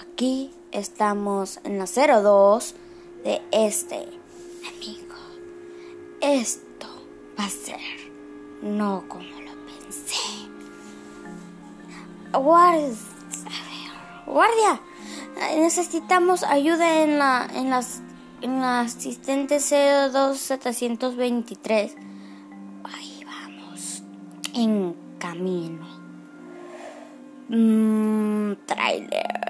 Aquí estamos en la 02 de este amigo. Esto va a ser no como lo pensé. Guardia, guardia, necesitamos ayuda en la en las en la asistente 02723. Ahí vamos, en camino. Mmm, trailer.